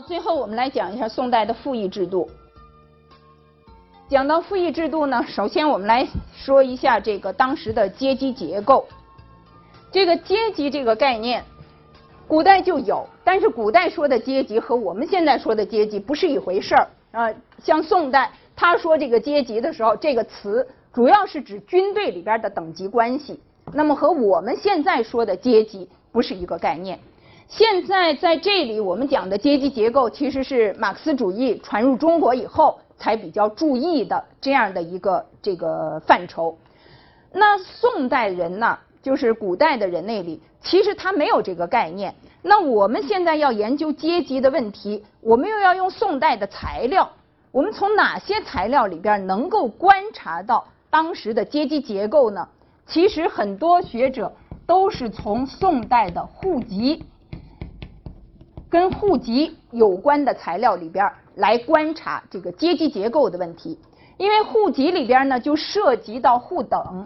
最后我们来讲一下宋代的赋役制度。讲到赋役制度呢，首先我们来说一下这个当时的阶级结构。这个阶级这个概念，古代就有，但是古代说的阶级和我们现在说的阶级不是一回事儿啊。像宋代他说这个阶级的时候，这个词主要是指军队里边的等级关系，那么和我们现在说的阶级不是一个概念。现在在这里我们讲的阶级结构，其实是马克思主义传入中国以后才比较注意的这样的一个这个范畴。那宋代人呢，就是古代的人那里，其实他没有这个概念。那我们现在要研究阶级的问题，我们又要用宋代的材料，我们从哪些材料里边能够观察到当时的阶级结构呢？其实很多学者都是从宋代的户籍。跟户籍有关的材料里边来观察这个阶级结构的问题，因为户籍里边呢就涉及到户等，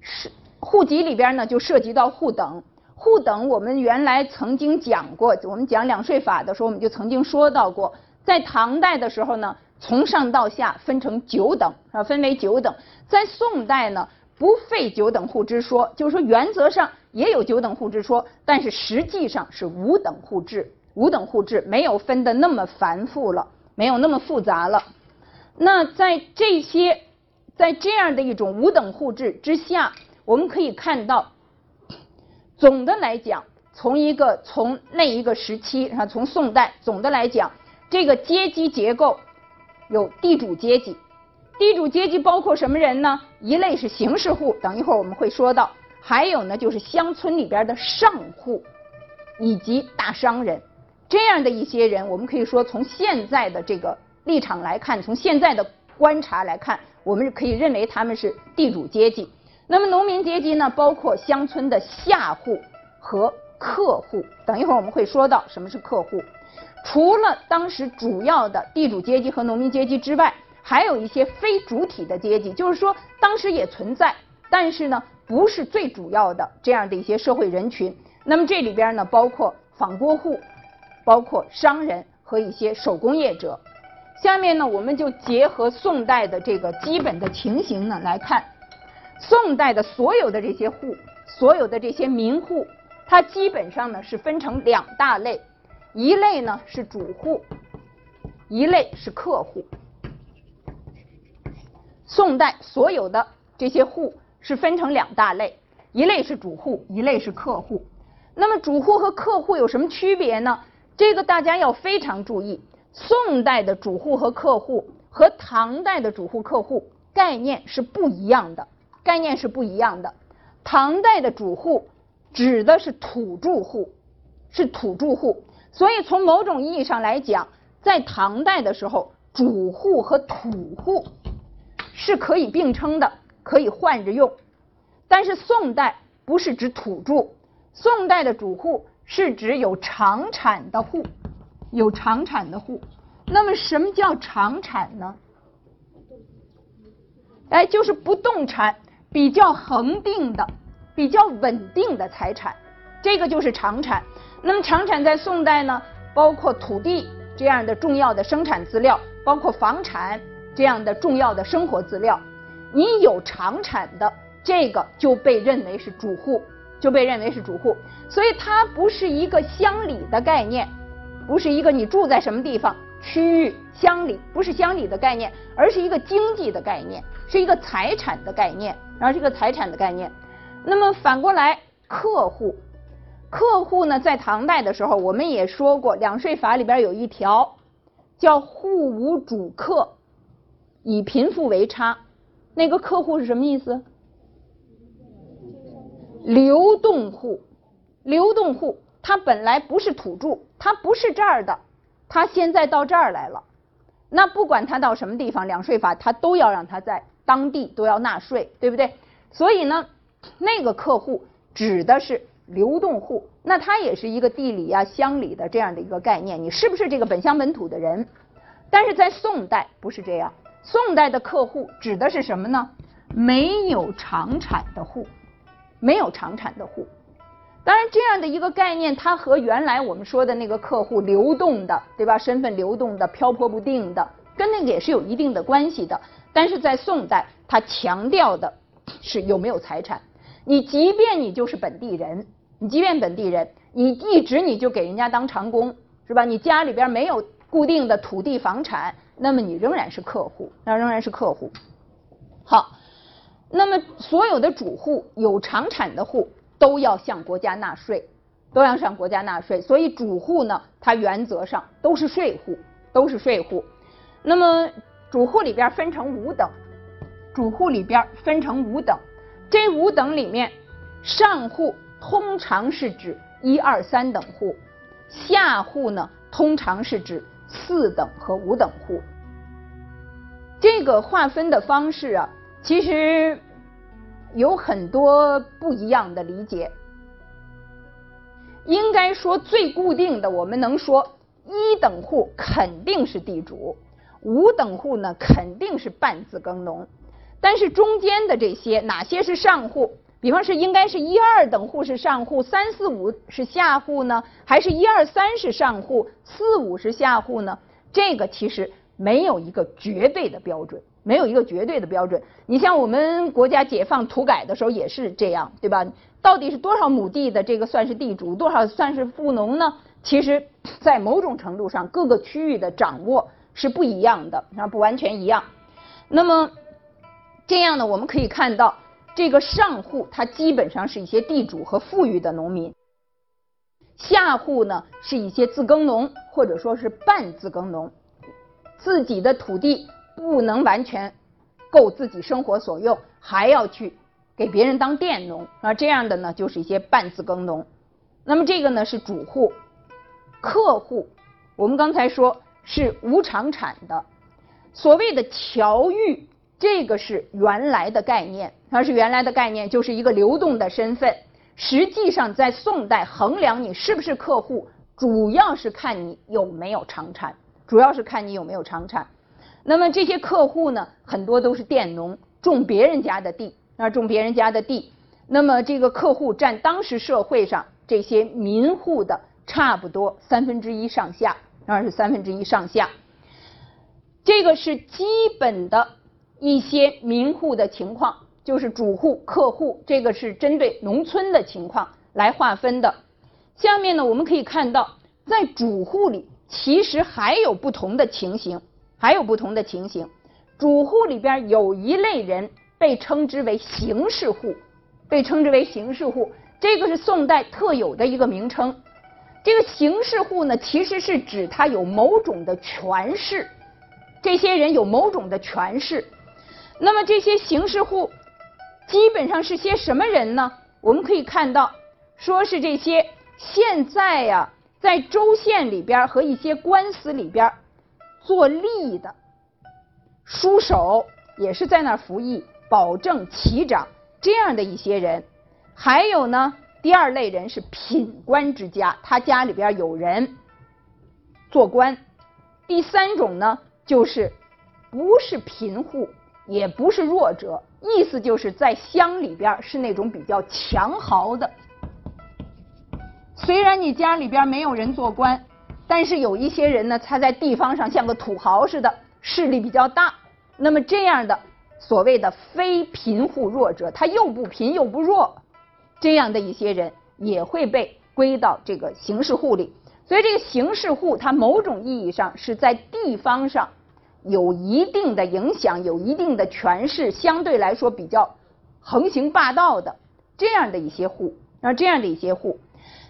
是户籍里边呢就涉及到户等，户等我们原来曾经讲过，我们讲两税法的时候我们就曾经说到过，在唐代的时候呢，从上到下分成九等啊，分为九等，在宋代呢。不废九等户之说，就是说原则上也有九等户之说，但是实际上是五等户制。五等户制没有分的那么繁复了，没有那么复杂了。那在这些，在这样的一种五等户制之下，我们可以看到，总的来讲，从一个从那一个时期啊，从宋代，总的来讲，这个阶级结构有地主阶级。地主阶级包括什么人呢？一类是形式户，等一会儿我们会说到；还有呢，就是乡村里边的上户以及大商人，这样的一些人，我们可以说从现在的这个立场来看，从现在的观察来看，我们可以认为他们是地主阶级。那么农民阶级呢，包括乡村的下户和客户，等一会儿我们会说到什么是客户。除了当时主要的地主阶级和农民阶级之外，还有一些非主体的阶级，就是说当时也存在，但是呢不是最主要的这样的一些社会人群。那么这里边呢包括纺锅户，包括商人和一些手工业者。下面呢我们就结合宋代的这个基本的情形呢来看，宋代的所有的这些户，所有的这些民户，它基本上呢是分成两大类，一类呢是主户，一类是客户。宋代所有的这些户是分成两大类，一类是主户，一类是客户。那么主户和客户有什么区别呢？这个大家要非常注意。宋代的主户和客户和唐代的主户客户概念是不一样的，概念是不一样的。唐代的主户指的是土著户，是土著户。所以从某种意义上来讲，在唐代的时候，主户和土户。是可以并称的，可以换着用。但是宋代不是指土著，宋代的主户是指有长产的户，有长产的户。那么什么叫长产呢？哎，就是不动产比较恒定的、比较稳定的财产，这个就是长产。那么长产在宋代呢，包括土地这样的重要的生产资料，包括房产。这样的重要的生活资料，你有长产的这个就被认为是主户，就被认为是主户，所以它不是一个乡里的概念，不是一个你住在什么地方区域乡里，不是乡里的概念，而是一个经济的概念，是一个财产的概念，然后是一个财产的概念。那么反过来，客户，客户呢，在唐代的时候，我们也说过，两税法里边有一条叫户无主客。以贫富为差，那个客户是什么意思？流动户，流动户，他本来不是土著，他不是这儿的，他现在到这儿来了。那不管他到什么地方，两税法他都要让他在当地都要纳税，对不对？所以呢，那个客户指的是流动户，那他也是一个地理啊、乡里的这样的一个概念，你是不是这个本乡本土的人？但是在宋代不是这样。宋代的客户指的是什么呢？没有长产的户，没有长产的户。当然，这样的一个概念，它和原来我们说的那个客户流动的，对吧？身份流动的、漂泊不定的，跟那个也是有一定的关系的。但是在宋代，它强调的是有没有财产。你即便你就是本地人，你即便本地人，你一直你就给人家当长工，是吧？你家里边没有固定的土地房产，那么你仍然是客户，那仍然是客户。好，那么所有的主户有长产的户。都要向国家纳税，都要向国家纳税，所以主户呢，它原则上都是税户，都是税户。那么主户里边分成五等，主户里边分成五等，这五等里面，上户通常是指一二三等户，下户呢通常是指四等和五等户。这个划分的方式啊，其实。有很多不一样的理解，应该说最固定的，我们能说一等户肯定是地主，五等户呢肯定是半自耕农，但是中间的这些哪些是上户？比方是应该是一二等户是上户，三四五是下户呢？还是一二三是上户，四五是下户呢？这个其实没有一个绝对的标准。没有一个绝对的标准。你像我们国家解放土改的时候也是这样，对吧？到底是多少亩地的这个算是地主，多少算是富农呢？其实，在某种程度上，各个区域的掌握是不一样的，啊，不完全一样。那么这样呢，我们可以看到，这个上户它基本上是一些地主和富裕的农民，下户呢是一些自耕农或者说是半自耕农，自己的土地。不能完全够自己生活所用，还要去给别人当佃农啊，这样的呢就是一些半自耕农。那么这个呢是主户，客户，我们刚才说是无偿产的。所谓的侨寓，这个是原来的概念，它是原来的概念，就是一个流动的身份。实际上在宋代衡量你是不是客户，主要是看你有没有长产，主要是看你有没有长产。那么这些客户呢，很多都是佃农，种别人家的地，啊，种别人家的地。那么这个客户占当时社会上这些民户的差不多三分之一上下，当然是三分之一上下。这个是基本的一些民户的情况，就是主户、客户，这个是针对农村的情况来划分的。下面呢，我们可以看到，在主户里其实还有不同的情形。还有不同的情形，主户里边有一类人被称之为形式户，被称之为形式户，这个是宋代特有的一个名称。这个形式户呢，其实是指他有某种的权势，这些人有某种的权势。那么这些形式户基本上是些什么人呢？我们可以看到，说是这些现在呀，在州县里边和一些官司里边。做吏的书手也是在那儿服役，保证旗长这样的一些人。还有呢，第二类人是品官之家，他家里边有人做官。第三种呢，就是不是贫户，也不是弱者，意思就是在乡里边是那种比较强豪的。虽然你家里边没有人做官。但是有一些人呢，他在地方上像个土豪似的，势力比较大。那么这样的所谓的非贫户弱者，他又不贫又不弱，这样的一些人也会被归到这个形式户里。所以这个形式户，它某种意义上是在地方上有一定的影响、有一定的权势，相对来说比较横行霸道的这样的一些户，啊，这样的一些户。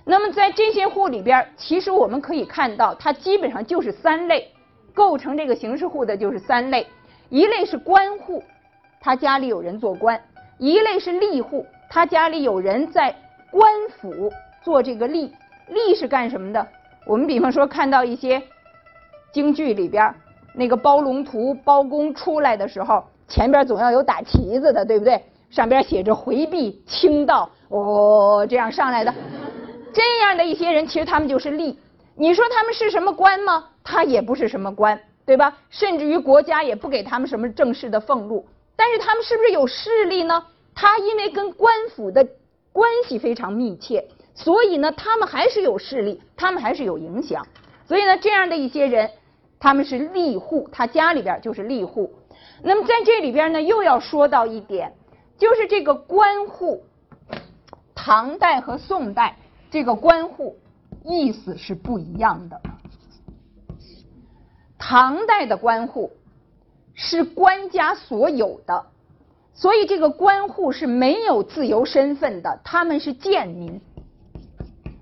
那么在这些户里边，其实我们可以看到，它基本上就是三类，构成这个形式户的就是三类。一类是官户，他家里有人做官；一类是吏户，他家里有人在官府做这个吏。吏是干什么的？我们比方说看到一些京剧里边，那个包龙图、包公出来的时候，前边总要有打旗子的，对不对？上边写着回避清道，哦，这样上来的。这样的一些人，其实他们就是吏。你说他们是什么官吗？他也不是什么官，对吧？甚至于国家也不给他们什么正式的俸禄。但是他们是不是有势力呢？他因为跟官府的关系非常密切，所以呢，他们还是有势力，他们还是有影响。所以呢，这样的一些人，他们是吏户，他家里边就是吏户。那么在这里边呢，又要说到一点，就是这个官户，唐代和宋代这个官户意思是不一样的。唐代的官户是官家所有的，所以这个官户是没有自由身份的，他们是贱民。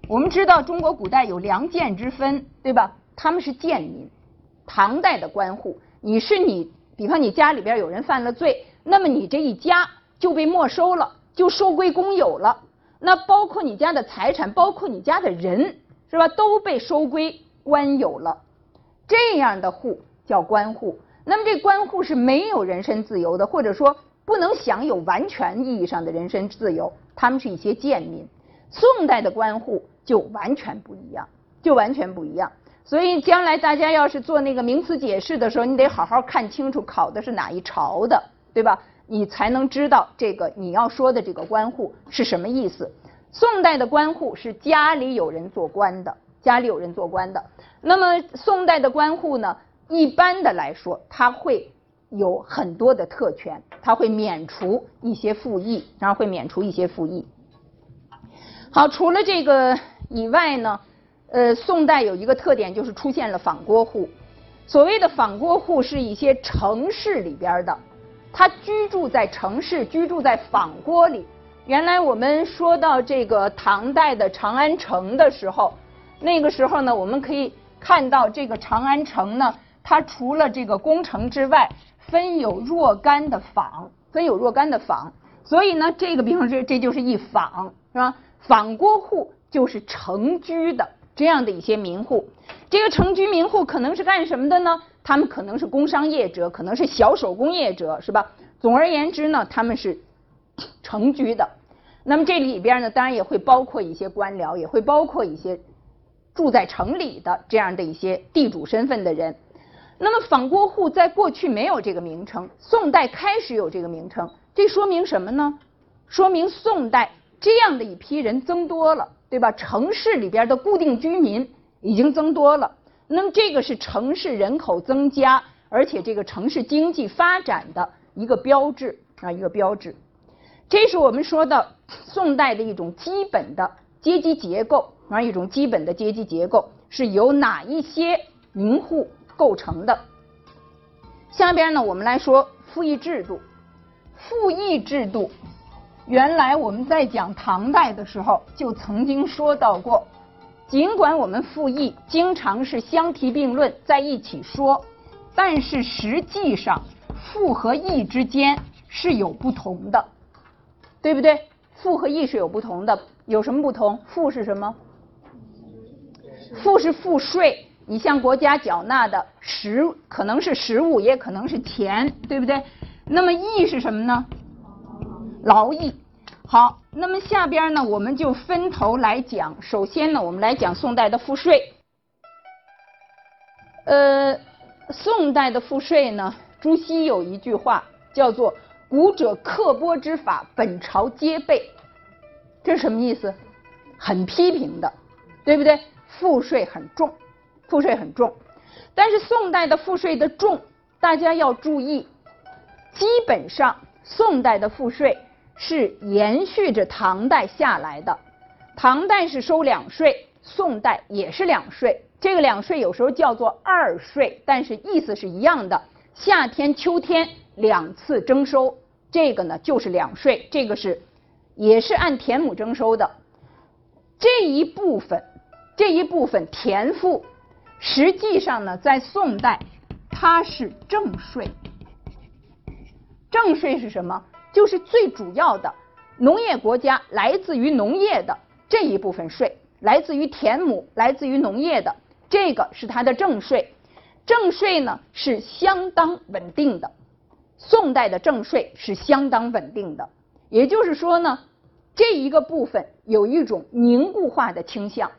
我们知道中国古代有良贱之分，对吧？他们是贱民。唐代的官户，你是你。比方你家里边有人犯了罪，那么你这一家就被没收了，就收归公有了。那包括你家的财产，包括你家的人，是吧？都被收归官有了。这样的户叫官户。那么这官户是没有人身自由的，或者说不能享有完全意义上的人身自由。他们是一些贱民。宋代的官户就完全不一样，就完全不一样。所以将来大家要是做那个名词解释的时候，你得好好看清楚考的是哪一朝的，对吧？你才能知道这个你要说的这个官户是什么意思。宋代的官户是家里有人做官的，家里有人做官的。那么宋代的官户呢，一般的来说，他会有很多的特权，他会免除一些赋役，然后会免除一些赋役。好，除了这个以外呢？呃，宋代有一个特点，就是出现了仿郭户。所谓的仿郭户，是一些城市里边的，他居住在城市，居住在仿郭里。原来我们说到这个唐代的长安城的时候，那个时候呢，我们可以看到这个长安城呢，它除了这个宫城之外，分有若干的坊，分有若干的坊。所以呢，这个比方说，这就是一坊，是吧？仿郭户就是城居的。这样的一些民户，这个城居民户可能是干什么的呢？他们可能是工商业者，可能是小手工业者，是吧？总而言之呢，他们是城居的。那么这里边呢，当然也会包括一些官僚，也会包括一些住在城里的这样的一些地主身份的人。那么仿郭户在过去没有这个名称，宋代开始有这个名称，这说明什么呢？说明宋代这样的一批人增多了。对吧？城市里边的固定居民已经增多了，那么这个是城市人口增加，而且这个城市经济发展的一个标志啊，一个标志。这是我们说的宋代的一种基本的阶级结构啊，一种基本的阶级结构是由哪一些民户构成的？下边呢，我们来说赋役制度，赋役制度。原来我们在讲唐代的时候就曾经说到过，尽管我们赋役经常是相提并论在一起说，但是实际上赋和役之间是有不同的，对不对？赋和役是有不同的，有什么不同？赋是什么？赋是赋税，你向国家缴纳的实可能是实物，也可能是钱，对不对？那么役是什么呢？劳役，好，那么下边呢，我们就分头来讲。首先呢，我们来讲宋代的赋税。呃，宋代的赋税呢，朱熹有一句话叫做“古者刻拨之法，本朝皆备”，这是什么意思？很批评的，对不对？赋税很重，赋税很重。但是宋代的赋税的重，大家要注意，基本上宋代的赋税。是延续着唐代下来的，唐代是收两税，宋代也是两税。这个两税有时候叫做二税，但是意思是一样的。夏天、秋天两次征收，这个呢就是两税。这个是也是按田亩征收的。这一部分，这一部分田赋，实际上呢在宋代它是正税。正税是什么？就是最主要的农业国家来自于农业的这一部分税，来自于田亩，来自于农业的这个是它的正税。正税呢是相当稳定的，宋代的正税是相当稳定的。也就是说呢，这一个部分有一种凝固化的倾向，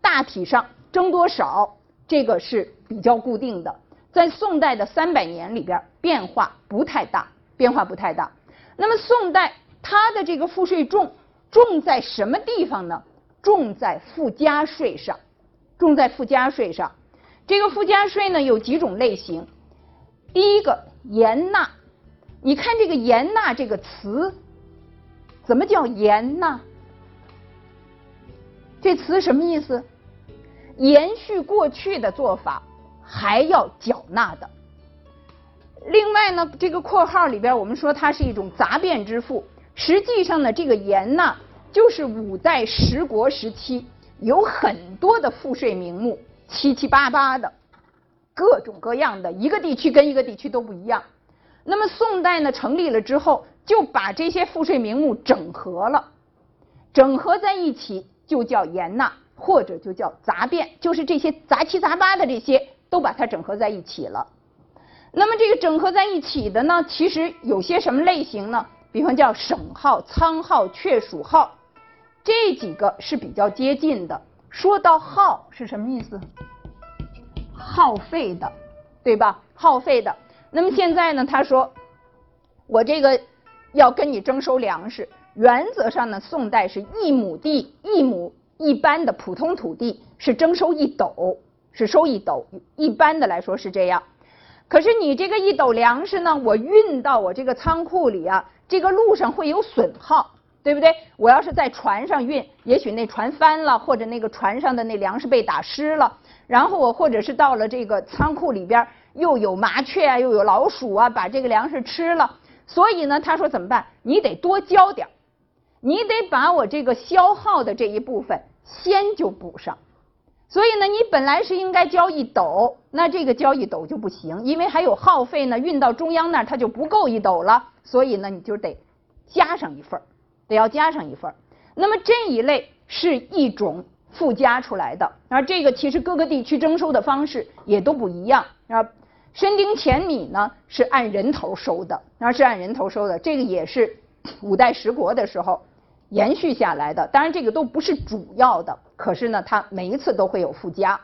大体上征多少这个是比较固定的，在宋代的三百年里边变化不太大，变化不太大。那么宋代它的这个赋税重重在什么地方呢？重在附加税上，重在附加税上。这个附加税呢有几种类型，第一个盐纳，你看这个盐纳这个词，怎么叫盐纳？这词什么意思？延续过去的做法，还要缴纳的。另外呢，这个括号里边我们说它是一种杂变之赋，实际上呢，这个盐纳就是五代十国时期有很多的赋税名目，七七八八的，各种各样的，一个地区跟一个地区都不一样。那么宋代呢成立了之后，就把这些赋税名目整合了，整合在一起就叫盐纳，或者就叫杂变，就是这些杂七杂八的这些都把它整合在一起了。那么这个整合在一起的呢，其实有些什么类型呢？比方叫省号、仓号、确属号，这几个是比较接近的。说到号是什么意思？耗费的，对吧？耗费的。那么现在呢，他说我这个要跟你征收粮食，原则上呢，宋代是一亩地一亩一般的普通土地是征收一斗，是收一斗，一般的来说是这样。可是你这个一斗粮食呢，我运到我这个仓库里啊，这个路上会有损耗，对不对？我要是在船上运，也许那船翻了，或者那个船上的那粮食被打湿了，然后我或者是到了这个仓库里边，又有麻雀啊，又有老鼠啊，把这个粮食吃了。所以呢，他说怎么办？你得多交点你得把我这个消耗的这一部分先就补上。所以呢，你本来是应该交一斗，那这个交一斗就不行，因为还有耗费呢，运到中央那儿它就不够一斗了。所以呢，你就得加上一份儿，得要加上一份儿。那么这一类是一种附加出来的，而这个其实各个地区征收的方式也都不一样。啊，申丁钱米呢是按人头收的，那是按人头收的，这个也是五代十国的时候。延续下来的，当然这个都不是主要的，可是呢，它每一次都会有附加。